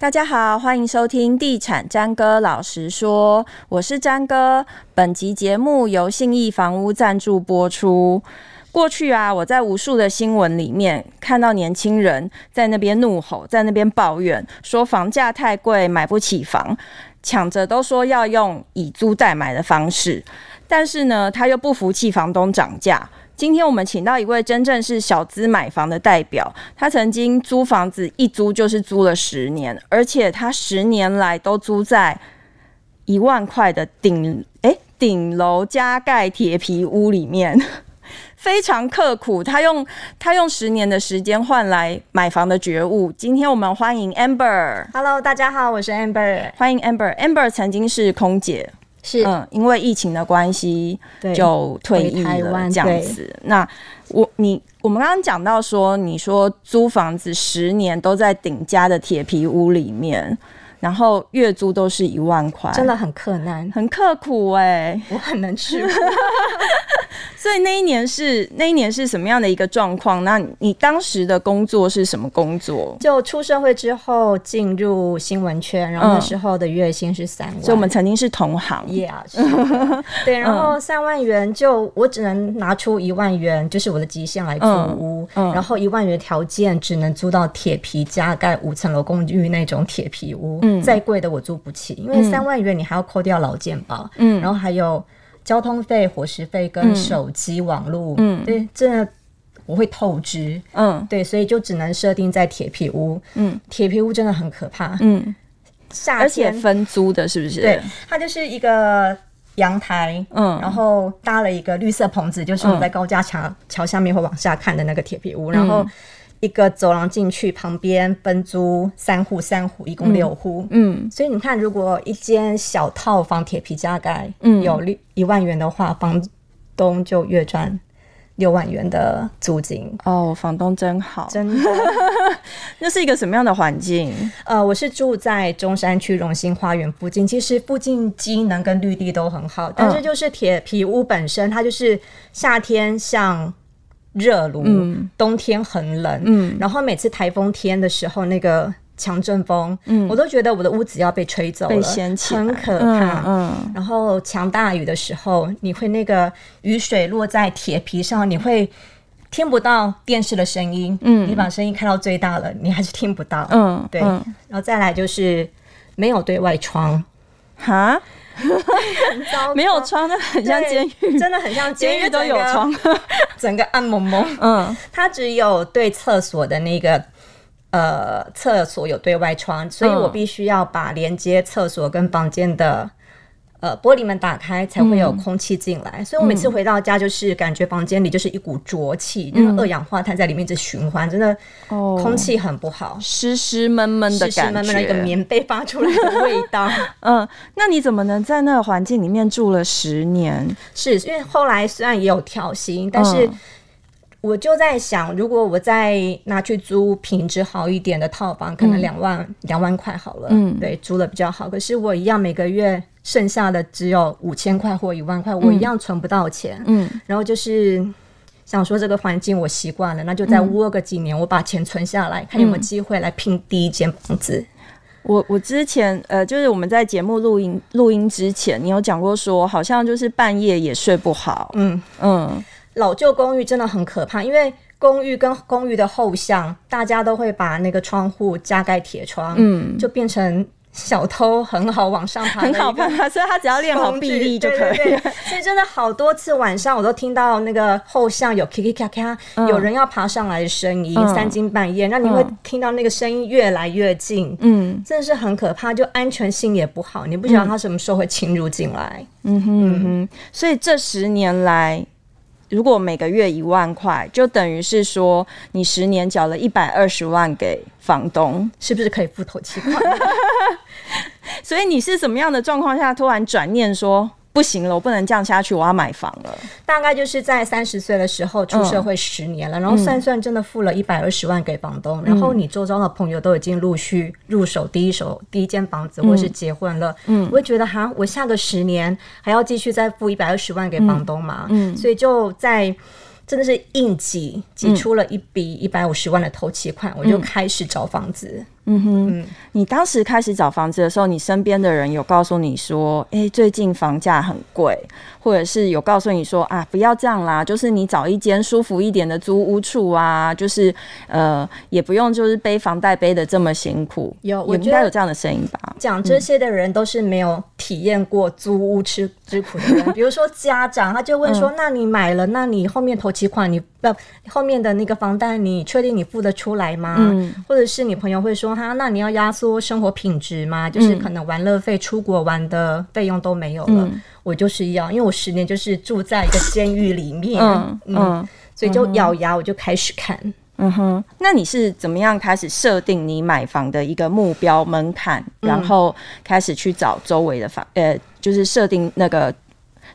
大家好，欢迎收听《地产詹哥老实说》，我是詹哥。本集节目由信义房屋赞助播出。过去啊，我在无数的新闻里面看到年轻人在那边怒吼，在那边抱怨，说房价太贵，买不起房，抢着都说要用以租代买的方式，但是呢，他又不服气房东涨价。今天我们请到一位真正是小资买房的代表，他曾经租房子一租就是租了十年，而且他十年来都租在一万块的顶诶顶楼加盖铁皮屋里面，非常刻苦。他用他用十年的时间换来买房的觉悟。今天我们欢迎 Amber。Hello，大家好，我是 Amber。欢迎 Amber。Amber 曾经是空姐。是，嗯，因为疫情的关系，就退役了这样子。那我你我们刚刚讲到说，你说租房子十年都在顶家的铁皮屋里面，然后月租都是一万块，真的很困难，很刻苦哎、欸，我很能吃。苦。所以那一年是那一年是什么样的一个状况？那你当时的工作是什么工作？就出社会之后进入新闻圈，然后那时候的月薪是三万，嗯，所以我们曾经是同行。Yeah，对，然后三万元就我只能拿出一万元，就是我的极限来租屋，嗯嗯，然后一万元条件只能租到铁皮加盖五层楼公寓那种铁皮屋，嗯，再贵的我租不起，因为三万元你还要扣掉劳健保，嗯，然后还有。交通费、伙食费跟手机网络，嗯，对，真的我会透支，嗯，对，所以就只能设定在铁皮屋，嗯，铁皮屋真的很可怕，嗯，夏天，而且分租的，是不是？对，它就是一个阳台，嗯，然后搭了一个绿色棚子，就是我们在高架桥桥下面会往下看的那个铁皮屋，然后。一个走廊进去，旁边分租三户，三户一共六户。嗯，所以你看，如果一间小套房铁皮加盖，嗯，有六一万元的话，房东就月赚六万元的租金。哦，房东真好，真的。那是一个什么样的环境？呃，我是住在中山区荣兴花园附近，其实附近机能跟绿地都很好，但是就是铁皮屋本身，它就是夏天像。热炉，嗯、冬天很冷，嗯、然后每次台风天的时候，那个强阵风，嗯、我都觉得我的屋子要被吹走了，被掀起，很可怕。嗯嗯、然后强大雨的时候，你会那个雨水落在铁皮上，你会听不到电视的声音，嗯、你把声音开到最大了，你还是听不到。嗯，对。嗯、然后再来就是没有对外窗，哈。没有窗，那很像监狱，真的很像监狱都有窗，整个暗蒙蒙。嗯，它只有对厕所的那个呃厕所有对外窗，所以我必须要把连接厕所跟房间的。呃，玻璃门打开才会有空气进来，嗯、所以我每次回到家就是感觉房间里就是一股浊气，那个二氧化碳在里面一直循环，真的，空气很不好，湿湿闷闷的感觉，湿湿闷闷的一个棉被发出来的味道。嗯，那你怎么能在那个环境里面住了十年？是因为后来虽然也有调薪，但是我就在想，如果我再拿去租品质好一点的套房，可能两万两、嗯、万块好了，嗯，对，租的比较好。可是我一样每个月。剩下的只有五千块或一万块，我一样存不到钱。嗯，然后就是想说这个环境我习惯了，那就再窝个几年，我把钱存下来，看有没有机会来拼第一间房子。我我之前呃，就是我们在节目录音录音之前，你有讲过说，好像就是半夜也睡不好。嗯嗯，老旧公寓真的很可怕，因为公寓跟公寓的后巷，大家都会把那个窗户加盖铁窗，嗯，就变成。小偷很好往上爬，很好爬，所以他只要练好臂力就可以。所以真的好多次晚上我都听到那个后巷有咔咔咔咔，有人要爬上来的声音，嗯、三更半夜，那你会听到那个声音越来越近，嗯，真的是很可怕，就安全性也不好，你不知道他什么时候会侵入进来。嗯哼嗯哼，所以这十年来。如果每个月一万块，就等于是说你十年缴了一百二十万给房东，是不是可以付头期款？所以你是什么样的状况下突然转念说？不行了，我不能这样下去，我要买房了。大概就是在三十岁的时候出社会十年了，嗯、然后算算真的付了一百二十万给房东，嗯、然后你周遭的朋友都已经陆续入手第一手第一间房子，或是结婚了，嗯，我会觉得哈，我下个十年还要继续再付一百二十万给房东嘛，嗯，嗯。所以就在。真的是硬挤挤出了一笔一百五十万的头期款，嗯，我就开始找房子。嗯哼，你当时开始找房子的时候，你身边的人有告诉你说：“哎、欸，最近房价很贵。”或者是有告诉你说：“啊，不要这样啦，就是你找一间舒服一点的租屋处啊，就是呃，也不用就是背房贷背的这么辛苦。”有，我应该有这样的声音吧？讲这些的人都是没有体验过租屋吃之苦的人。比如说家长，他就问说：“嗯、那你买了，那你后面头期款你不后面的那个房贷，你确定你付得出来吗？”嗯、或者是你朋友会说。啊，那你要压缩生活品质吗？就是可能玩乐费、出国玩的费用都没有了。嗯、我就是要，因为我十年就是住在一个监狱里面，嗯，嗯，所以就咬牙，我就开始看。嗯哼，那你是怎么样开始设定你买房的一个目标门槛，嗯，然后开始去找周围的房，呃，就是设定那个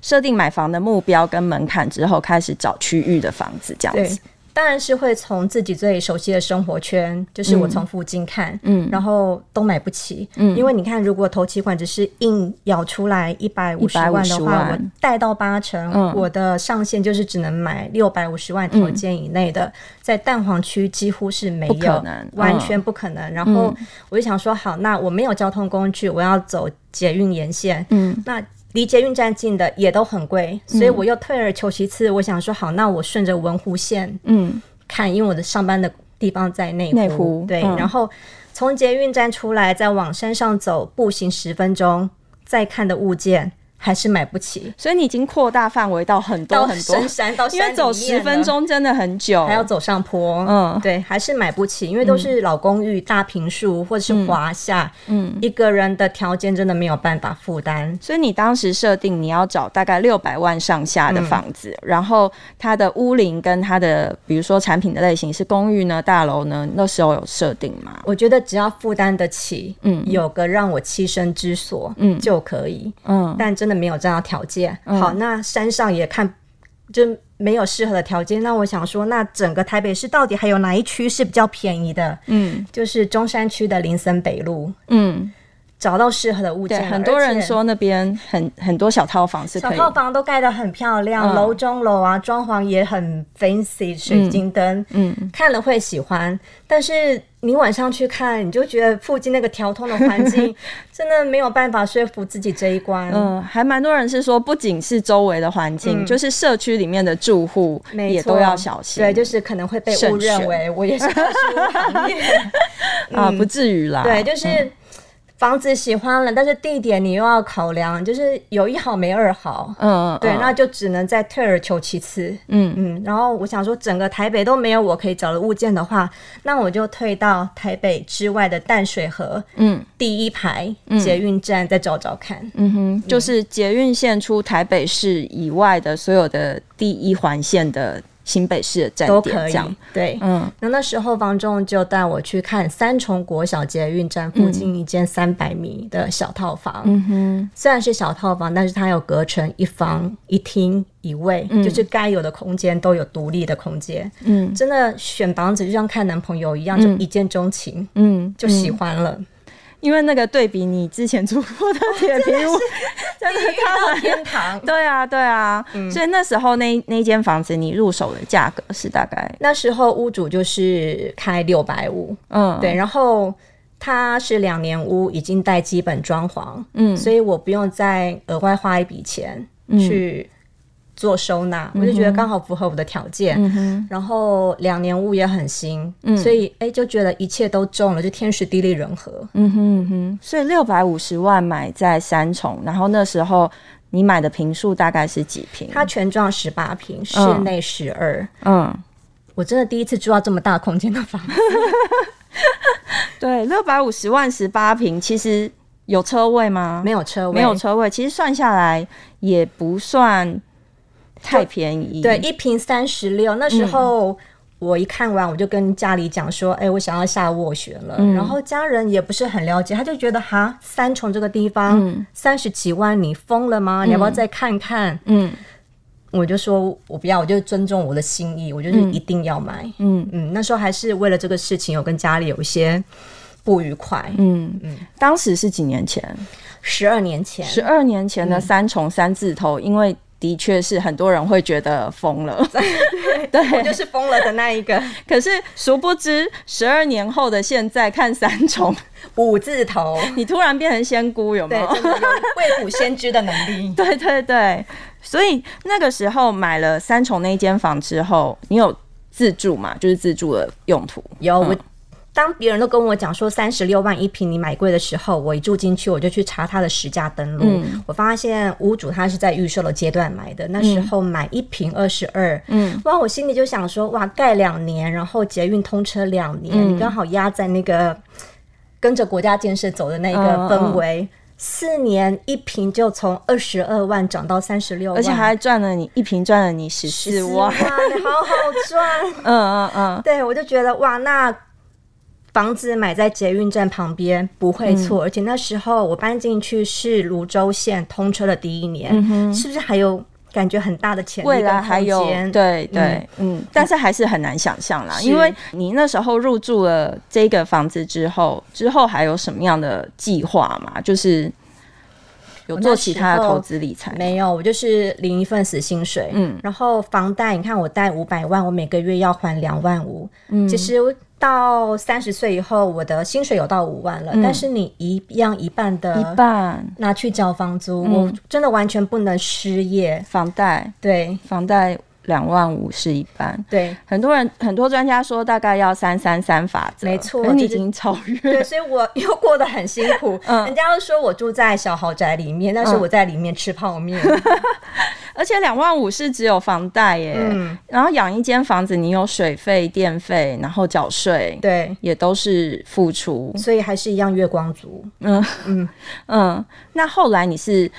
设定买房的目标跟门槛之后，开始找区域的房子，这样子。当然是会从自己最熟悉的生活圈，就是我从附近看，嗯，然后都买不起，嗯，因为你看，如果头期款只是硬咬出来一百五十万的话，我贷到八成，嗯，我的上限就是只能买六百五十万条件以内的，嗯，在蛋黄区几乎是没有，完全不可能。然后我就想说，好，那我没有交通工具，我要走捷运沿线，嗯，那。离捷运站近的也都很贵，所以我又退而求其次，我想说好，那我顺着文湖线，嗯，看，因为我的上班的地方在内湖，内湖，对，嗯、然后从捷运站出来，再往山上走，步行十分钟，再看的物件。还是买不起，所以你已经扩大范围到很多很多。深山，到山，因为走十分钟真的很久，还要走上坡。嗯，对，还是买不起，因为都是老公寓、大平数或者是华夏，嗯，一个人的条件真的没有办法负担。所以你当时设定你要找大概六百万上下的房子，嗯，然后它的屋龄跟它的，比如说产品的类型是公寓呢、大楼呢，那时候有设定吗？我觉得只要负担得起，嗯，有个让我栖身之所，嗯，就可以，嗯，但真的。没有这样的条件，好，那山上也看就没有适合的条件。那我想说，那整个台北市到底还有哪一区是比较便宜的？嗯，就是中山区的林森北路。嗯。找到适合的物件，很多人说那边很很多小套房是小套房都盖得很漂亮，楼、嗯、中楼啊，装潢也很 fancy，水晶灯，嗯，看了会喜欢。但是你晚上去看，你就觉得附近那个调通的环境 真的没有办法说服自己这一关。嗯，还蛮多人是说，不仅是周围的环境，嗯、就是社区里面的住户也都要小心。对，就是可能会被误认为我也是特殊行业 啊，不至于啦。对，就是。嗯房子喜欢了，但是地点你又要考量，就是有一好没二好。嗯，对，那就只能再退而求其次。嗯嗯，然后我想说，整个台北都没有我可以找的物件的话，那我就退到台北之外的淡水河，嗯，第一排捷运站再找找看。嗯哼，就是捷运线出台北市以外的所有的第一环线的。新北市的站点都可以，对，嗯，那那时候房仲就带我去看三重国小捷运站附近一间三百米的小套房，嗯哼，虽然是小套房，但是它有隔成一房一厅一卫，嗯，就是该有的空间都有独立的空间，嗯，真的选房子就像看男朋友一样，就一见钟情，嗯，就喜欢了。因为那个对比你之前住过的铁皮屋，真的到天堂。对啊，对啊，嗯、所以那时候那那间房子你入手的价格是大概？那时候屋主就是开六百五，嗯，对，然后他是两年屋，已经带基本装潢，嗯，所以我不用再额外花一笔钱去。做收纳，我就觉得刚好符合我的条件，嗯，然后两年屋也很新，嗯，所以哎、欸、就觉得一切都中了，就天时地利人和，嗯哼嗯哼。所以六百五十万买在三重，然后那时候你买的平数大概是几平？它全幢十八平，室内十二。嗯，我真的第一次住到这么大空间的房子。对，六百五十万十八平，其实有车位吗？没有车位，没有车位。其实算下来也不算。太便宜，对，一瓶三十六。那时候我一看完，我就跟家里讲说：“哎、我想要下斡旋了。嗯”然后家人也不是很了解，他就觉得哈，三重这个地方三十、嗯、几万，你疯了吗？你要不要再看看？嗯，我就说我不要，我就尊重我的心意，我就是一定要买。嗯嗯，那时候还是为了这个事情，有跟家里有一些不愉快。嗯嗯，当时是几年前？十二年前，十二年前的三重三字头，嗯、因为的确是很多人会觉得疯了，对，我就是疯了的那一个。可是殊不知，十二年后的现在看三重五字头，你突然变成仙姑，有没有？未卜先知的能力。对对对，所以那个时候买了三重那间房之后，你有自住嘛？就是自住的用途有。嗯当别人都跟我讲说三十六万一平你买贵的时候，我一住进去我就去查他的实价登录，嗯、我发现屋主他是在预售的阶段买的，那时候买一平二十二，嗯，哇，我心里就想说，哇，盖两年，然后捷运通车两年，嗯、你刚好压在那个跟着国家建设走的那个氛围，嗯、四年一瓶就从二十二万涨到三十六万，而且还赚了你一瓶赚了你十四万，好好赚，嗯嗯嗯，对我就觉得哇，那。房子买在捷运站旁边不会错，嗯、而且那时候我搬进去是泸州线通车的第一年，是不是还有感觉很大的潜力？未来还有对对嗯，嗯，但是还是很难想象啦，因为你那时候入住了这个房子之后，之后还有什么样的计划嘛？就是有做其他的投资理财？没有，我就是领一份死薪水，嗯，然后房贷，你看我贷五百万，我每个月要还两万五，嗯，其实。到三十岁以后，我的薪水有到五万了，嗯、但是你一样一半的一半。拿去交房租，嗯、我真的完全不能失业。房贷。对，房贷两万五是一半。对，很多人很多专家说大概要三三三法则，没错，你已经超越。对，所以我 又过得很辛苦。嗯，人家都说我住在小豪宅里面，但是我在里面吃泡面。嗯 而且两万五是只有房贷耶，嗯、然后养一间房子，你有水费、电费，然后缴税，对，也都是付出，所以还是一样月光族。嗯嗯嗯。那后来你是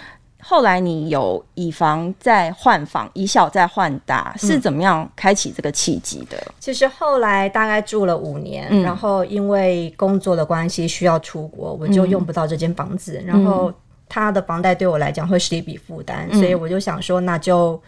后来你有以房再换房，以小再换大，是怎么样开启这个契机的？其实后来大概住了五年，嗯、然后因为工作的关系需要出国，我就用不到这间房子，嗯、然后。他的房贷对我来讲会是一笔负担，嗯、所以我就想说，那就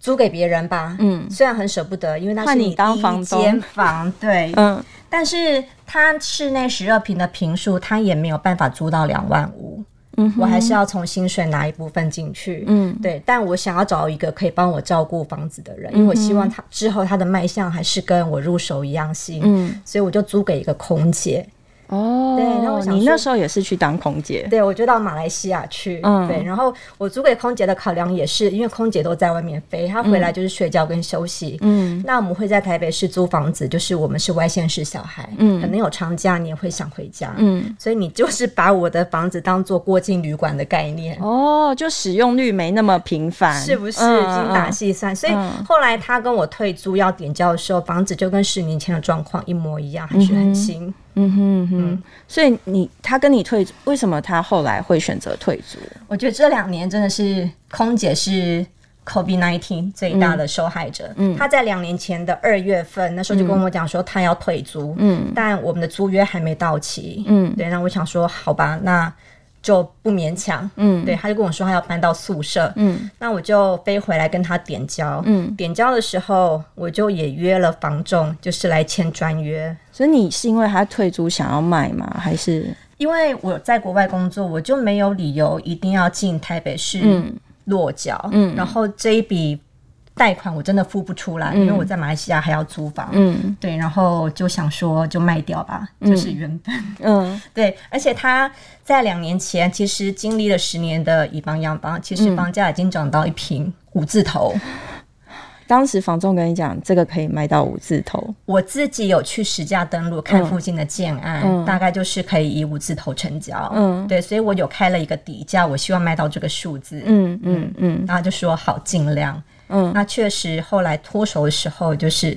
租给别人吧。嗯，虽然很舍不得，因为那是你当房间房，对，嗯，但是他室内十二平的平数，他也没有办法租到两万五。嗯，我还是要从薪水拿一部分进去。嗯，对，但我想要找一个可以帮我照顾房子的人，嗯、因为我希望他之后他的卖相还是跟我入手一样新。嗯，所以我就租给一个空姐。哦，对，那我想你那时候也是去当空姐，对，我就到马来西亚去，嗯，对，然后我租给空姐的考量也是，因为空姐都在外面飞，她回来就是睡觉跟休息，嗯，那我们会在台北市租房子，就是我们是外县市小孩，嗯，可能有长假你也会想回家，嗯，所以你就是把我的房子当做过境旅馆的概念，哦，就使用率没那么频繁，是不是？精打细算，所以后来他跟我退租要点交的时候，房子就跟十年前的状况一模一样，还是很新。嗯哼嗯哼，所以你他跟你退，为什么他后来会选择退租？我觉得这两年真的是空姐是 COVID-19 最大的受害者。嗯，他在两年前的二月份，那时候就跟我讲说他要退租，嗯，但我们的租约还没到期，嗯，对，那我想说好吧，那。就不勉强，嗯，对，他就跟我说他要搬到宿舍，嗯，那我就飞回来跟他点交，嗯，点交的时候我就也约了房仲，就是来签专约。所以你是因为他退租想要卖吗？还是？因为我在国外工作，我就没有理由一定要进台北市落脚，嗯，然后这一笔。贷款我真的付不出来，嗯、因为我在马来西亚还要租房。嗯，对，然后就想说就卖掉吧，嗯、就是原本。嗯，对，而且他在两年前其实经历了十年的以房养房，其实房价已经涨到一平五字头。嗯、当时房仲跟你讲这个可以卖到五字头，我自己有去实价登录看附近的建案，嗯、大概就是可以以五字头成交。嗯，对，所以我有开了一个底价，我希望卖到这个数字。嗯嗯嗯，然后就说好尽量。嗯，那确实，后来脱手的时候，就是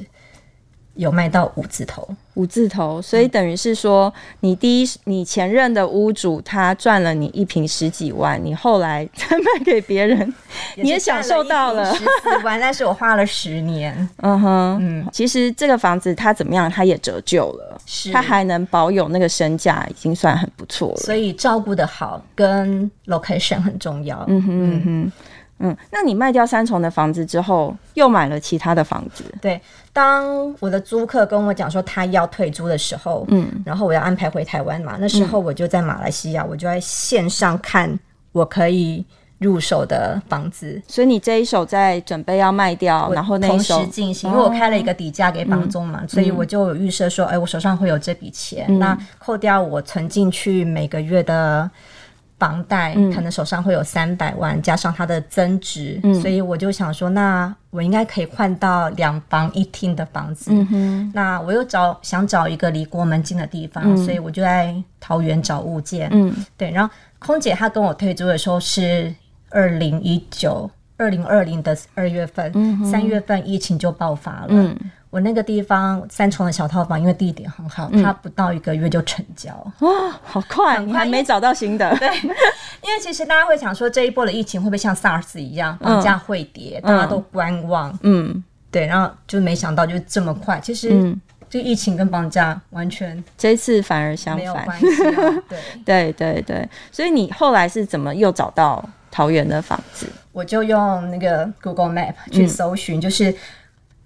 有卖到五字头，五字头，所以等于是说，你第一，你前任的屋主他赚了你一瓶十几万，你后来再卖给别人，你也享受到了。十四万，但是我花了十年，嗯哼，嗯，其实这个房子它怎么样，它也折旧了，是，它还能保有那个身价，已经算很不错了，所以照顾的好跟 location 很重要，嗯哼嗯哼。嗯，那你卖掉三重的房子之后，又买了其他的房子？对，当我的租客跟我讲说他要退租的时候，嗯，然后我要安排回台湾嘛，那时候我就在马来西亚，嗯、我就在线上看我可以入手的房子。所以你这一手在准备要卖掉，然后那一手同时进行，因为我开了一个底价给房东嘛，哦、所以我就有预设说，哎、欸，我手上会有这笔钱，嗯、那扣掉我存进去每个月的。房贷可能手上会有三百万，加上它的增值，嗯、所以我就想说，那我应该可以换到两房一厅的房子。嗯、那我又找想找一个离国门近的地方，嗯、所以我就在桃园找物件。嗯，对。然后空姐她跟我退租的时候是二零一九、二零二零的二月份，三、嗯、月份疫情就爆发了。嗯我那个地方三重的小套房，因为地点很好，它不到一个月就成交。哇，好快！你还没找到新的？对，因为其实大家会想说，这一波的疫情会不会像 SARS 一样，房价会跌，大家都观望。嗯，对，然后就没想到就这么快。其实，就疫情跟房价完全这一次反而相反。对，对，对，对。所以你后来是怎么又找到桃园的房子？我就用那个 Google Map 去搜寻，就是。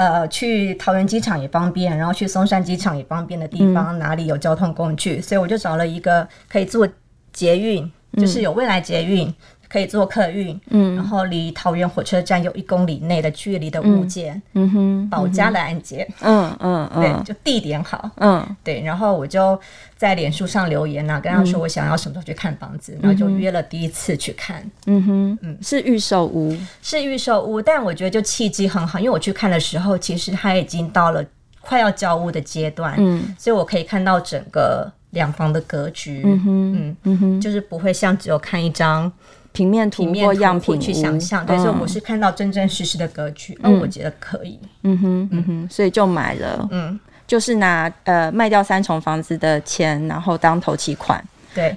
呃，去桃园机场也方便，然后去松山机场也方便的地方，嗯、哪里有交通工具？所以我就找了一个可以坐捷运，嗯、就是有未来捷运。可以坐客运，嗯，然后离桃园火车站有一公里内的距离的物件，嗯。哼，保家的案件，嗯嗯嗯，对，就地点好，嗯，对，然后我就在脸书上留言呐，跟他说我想要什么时候去看房子，然后就约了第一次去看，嗯哼，嗯，是预售屋，是预售屋，但我觉得就契机很好，因为我去看的时候，其实它已经到了快要交屋的阶段，嗯，所以我可以看到整个两房的格局，嗯哼，嗯哼，就是不会像只有看一张。平面图或样品去想象，对，所以我是看到真真实实的格局，嗯，我觉得可以，嗯哼，嗯。哼，所以就买了，嗯，就是拿呃卖掉三重房子的钱，然后当头期款，对，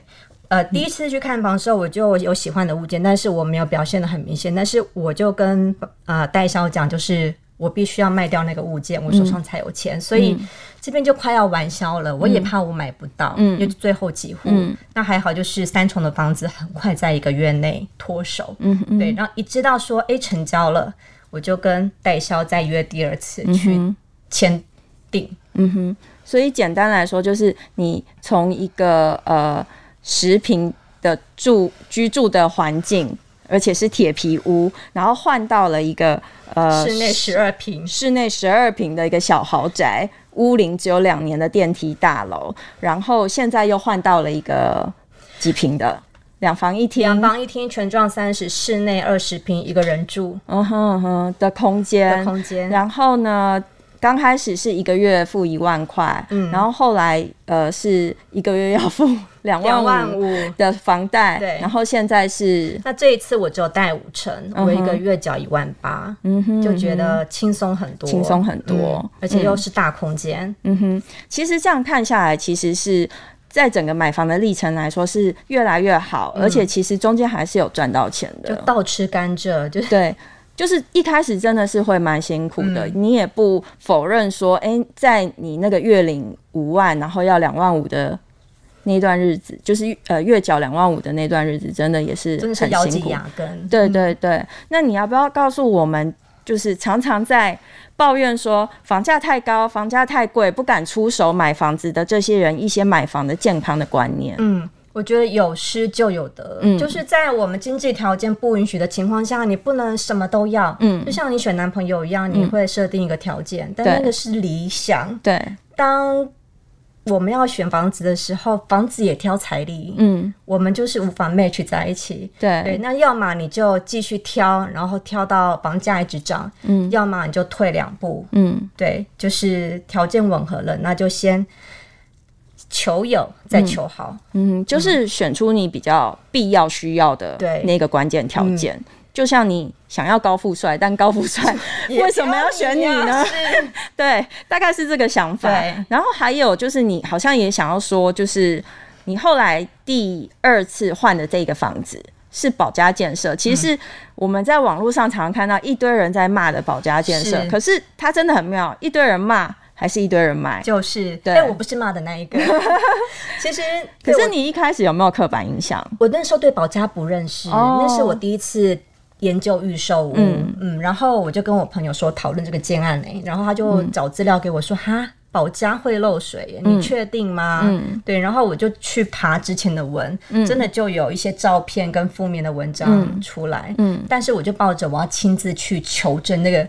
呃，第一次去看房的时候，我就有喜欢的物件，但是我没有表现的很明显，但是我就跟呃代销讲，就是。我必须要卖掉那个物件，我手上才有钱，嗯、所以这边就快要完销了。嗯、我也怕我买不到，嗯，因为最后几户。嗯、那还好，就是三重的房子很快在一个月内脱手，嗯，嗯对。然后一知道说哎成交了，我就跟代销再约第二次去签订，嗯哼。所以简单来说，就是你从一个呃十平的住居住的环境。而且是铁皮屋，然后换到了一个呃室内十二平，室内十二平的一个小豪宅，屋龄只有两年的电梯大楼，然后现在又换到了一个几平的两房一厅，两房一厅全幢三十，室内二十平一个人住，嗯哼嗯哼的空间，的空间，然后呢？刚开始是一个月付一万块，嗯，然后后来呃是一个月要付两万五的房贷，对，然后现在是那这一次我只有贷五成，我一个月缴一万八，嗯哼，就觉得轻松很多，轻松很多，而且又是大空间，嗯哼，其实这样看下来，其实是在整个买房的历程来说是越来越好，而且其实中间还是有赚到钱的，就倒吃甘蔗，就是对。就是一开始真的是会蛮辛苦的，嗯、你也不否认说，哎、欸，在你那个月领五万，然后要两万五的那段日子，就是呃月缴两万五的那段日子，真的也是很辛苦。对对对，嗯、那你要不要告诉我们，就是常常在抱怨说房价太高、房价太贵，不敢出手买房子的这些人，一些买房的健康的观念？嗯。我觉得有失就有得，嗯，就是在我们经济条件不允许的情况下，你不能什么都要，嗯，就像你选男朋友一样，你会设定一个条件，嗯、但那个是理想，对。当我们要选房子的时候，房子也挑财力，嗯，我们就是无法 match 在一起，对。对。那要么你就继续挑，然后挑到房价一直涨，嗯，要么你就退两步，嗯，对，就是条件吻合了，那就先。求有再求好，嗯，嗯，就是选出你比较必要需要的那个关键条件。嗯、就像你想要高富帅，但高富帅 为什么要选你呢？对，大概是这个想法。然后还有就是，你好像也想要说，就是你后来第二次换的这个房子是保家建设。其实是我们在网络上常常看到一堆人在骂的保家建设，可是它真的很妙，一堆人骂。还是一堆人买，就是对，但我不是骂的那一个。其实，可是你一开始有没有刻板印象？我那时候对保家不认识，哦、那是我第一次研究预售屋。嗯。嗯，然后我就跟我朋友说讨论这个建案呢，然后他就找资料给我说，哈，保家会漏水，你确定吗？嗯，对，然后我就去爬之前的文，嗯，真的就有一些照片跟负面的文章出来，嗯，但是我就抱着我要亲自去求证那个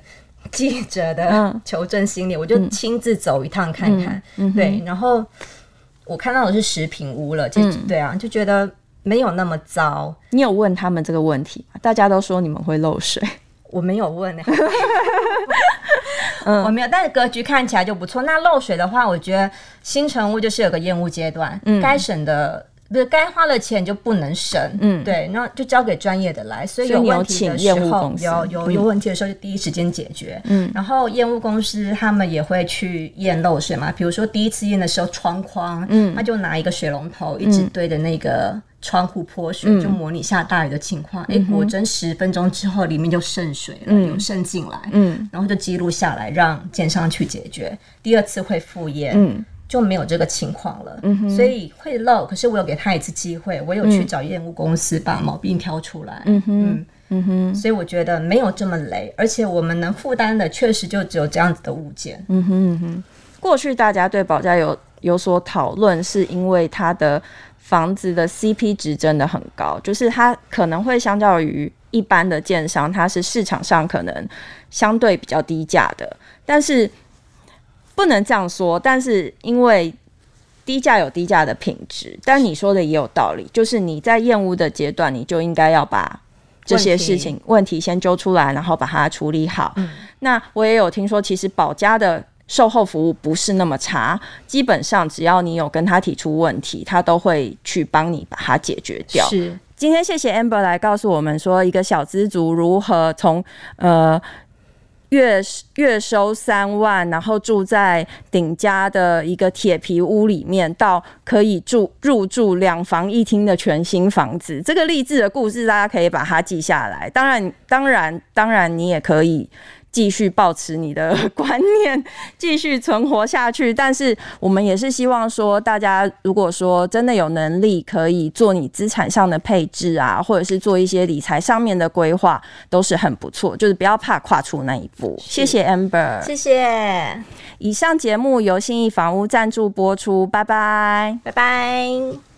记者的求证心理，我就亲自走一趟看看，对，然后我看到的是食品屋了，就对啊，就觉得没有那么糟。你有问他们这个问题吗？大家都说你们会漏水，我没有问。嗯，我没有，但是格局看起来就不错。那漏水的话，我觉得新成屋就是有个验屋阶段，嗯，该省的不是该花的钱就不能省，嗯，对，那就交给专业的来。所以有问题的时候，有有有问题的时候就第一时间解决，嗯。然后验屋公司他们也会去验漏水嘛，比如说第一次验的时候窗框，嗯，他就拿一个水龙头一直对着那个。窗户泼水，就模拟下大雨的情况。哎、嗯，果真十分钟之后，里面就渗水了，嗯、有渗进来。嗯，然后就记录下来，让建商去解决。第二次会复验，嗯，就没有这个情况了。嗯哼，所以会漏，可是我有给他一次机会，我有去找验屋公司把毛病挑出来。嗯哼，嗯哼，所以我觉得没有这么雷，而且我们能负担的确实就只有这样子的物件。嗯哼嗯哼，过去大家对保价有有所讨论，是因为它的。房子的 CP 值真的很高，就是它可能会相较于一般的建商，它是市场上可能相对比较低价的，但是不能这样说。但是因为低价有低价的品质，但你说的也有道理，就是你在厌恶的阶段，你就应该要把这些事情问题先揪出来，然后把它处理好。嗯、那我也有听说，其实保家的。售后服务不是那么差，基本上只要你有跟他提出问题，他都会去帮你把它解决掉。是，今天谢谢 Amber 来告诉我们说，一个小资族如何从呃月月收三万，然后住在顶家的一个铁皮屋里面，到可以住入住两房一厅的全新房子。这个励志的故事，大家可以把它记下来。当然，当然，当然，你也可以。继续保持你的 观念，继续存活下去。但是我们也是希望说，大家如果说真的有能力，可以做你资产上的配置啊，或者是做一些理财上面的规划，都是很不错。就是不要怕跨出那一步。谢谢 Amber，谢谢。以上节目由信义房屋赞助播出，拜拜，拜拜。